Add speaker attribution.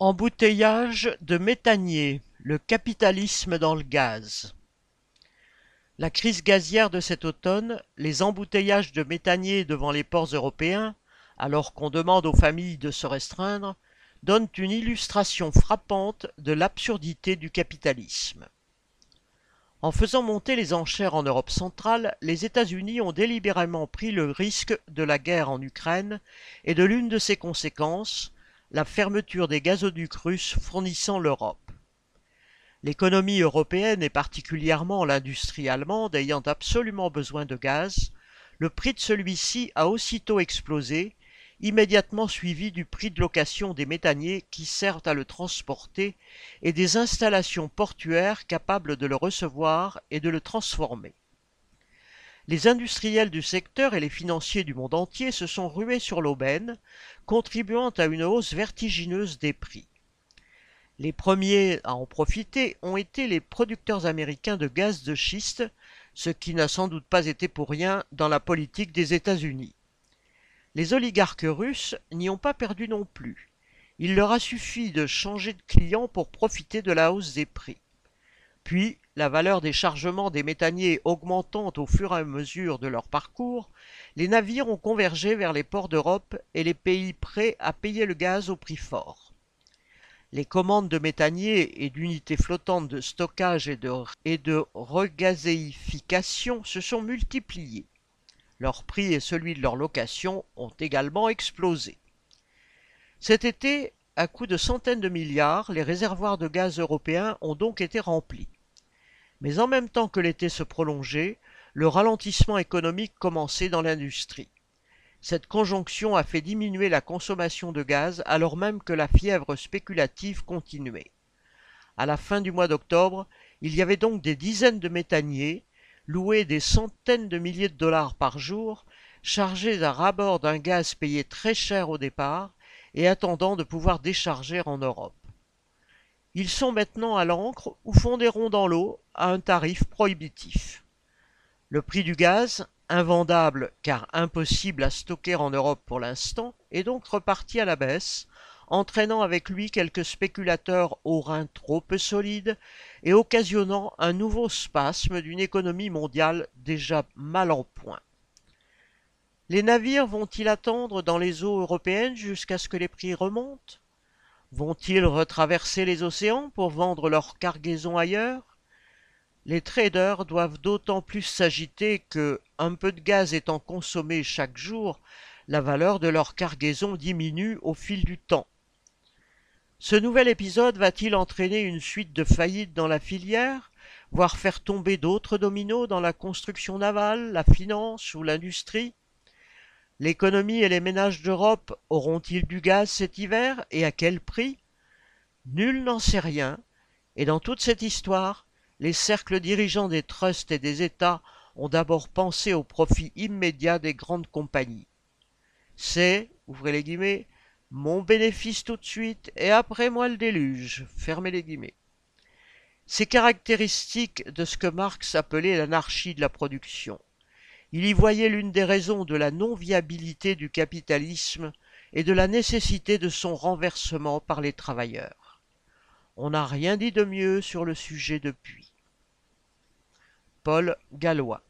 Speaker 1: Embouteillage de méthaniers, le capitalisme dans le gaz. La crise gazière de cet automne, les embouteillages de méthaniers devant les ports européens, alors qu'on demande aux familles de se restreindre, donnent une illustration frappante de l'absurdité du capitalisme. En faisant monter les enchères en Europe centrale, les États-Unis ont délibérément pris le risque de la guerre en Ukraine et de l'une de ses conséquences, la fermeture des gazoducs russes fournissant l'Europe. L'économie européenne et particulièrement l'industrie allemande ayant absolument besoin de gaz, le prix de celui-ci a aussitôt explosé, immédiatement suivi du prix de location des méthaniers qui servent à le transporter et des installations portuaires capables de le recevoir et de le transformer. Les industriels du secteur et les financiers du monde entier se sont rués sur l'aubaine, contribuant à une hausse vertigineuse des prix. Les premiers à en profiter ont été les producteurs américains de gaz de schiste, ce qui n'a sans doute pas été pour rien dans la politique des États-Unis. Les oligarques russes n'y ont pas perdu non plus. Il leur a suffi de changer de client pour profiter de la hausse des prix. Puis, la valeur des chargements des méthaniers augmentant au fur et à mesure de leur parcours, les navires ont convergé vers les ports d'Europe et les pays prêts à payer le gaz au prix fort. Les commandes de méthaniers et d'unités flottantes de stockage et de, et se sont multipliées. Leur prix et celui de leur location ont également explosé. Cet été, à coût de centaines de milliards, les réservoirs de gaz européens ont donc été remplis. Mais en même temps que l'été se prolongeait, le ralentissement économique commençait dans l'industrie. Cette conjonction a fait diminuer la consommation de gaz alors même que la fièvre spéculative continuait. À la fin du mois d'octobre, il y avait donc des dizaines de méthaniers, louer des centaines de milliers de dollars par jour, chargés à rabord d'un gaz payé très cher au départ et attendant de pouvoir décharger en Europe. Ils sont maintenant à l'encre ou fonderont dans l'eau à un tarif prohibitif. Le prix du gaz, invendable car impossible à stocker en Europe pour l'instant, est donc reparti à la baisse, entraînant avec lui quelques spéculateurs aux reins trop peu solides et occasionnant un nouveau spasme d'une économie mondiale déjà mal en point. Les navires vont-ils attendre dans les eaux européennes jusqu'à ce que les prix remontent? Vont-ils retraverser les océans pour vendre leurs cargaisons ailleurs? Les traders doivent d'autant plus s'agiter que, un peu de gaz étant consommé chaque jour, la valeur de leur cargaison diminue au fil du temps. Ce nouvel épisode va-t-il entraîner une suite de faillites dans la filière, voire faire tomber d'autres dominos dans la construction navale, la finance ou l'industrie? L'économie et les ménages d'Europe auront-ils du gaz cet hiver et à quel prix? Nul n'en sait rien, et dans toute cette histoire, les cercles dirigeants des trusts et des États ont d'abord pensé au profit immédiat des grandes compagnies. C'est, ouvrez les guillemets, mon bénéfice tout de suite et après moi le déluge. Fermez les guillemets. C'est caractéristique de ce que Marx appelait l'anarchie de la production. Il y voyait l'une des raisons de la non-viabilité du capitalisme et de la nécessité de son renversement par les travailleurs. On n'a rien dit de mieux sur le sujet depuis. Paul Gallois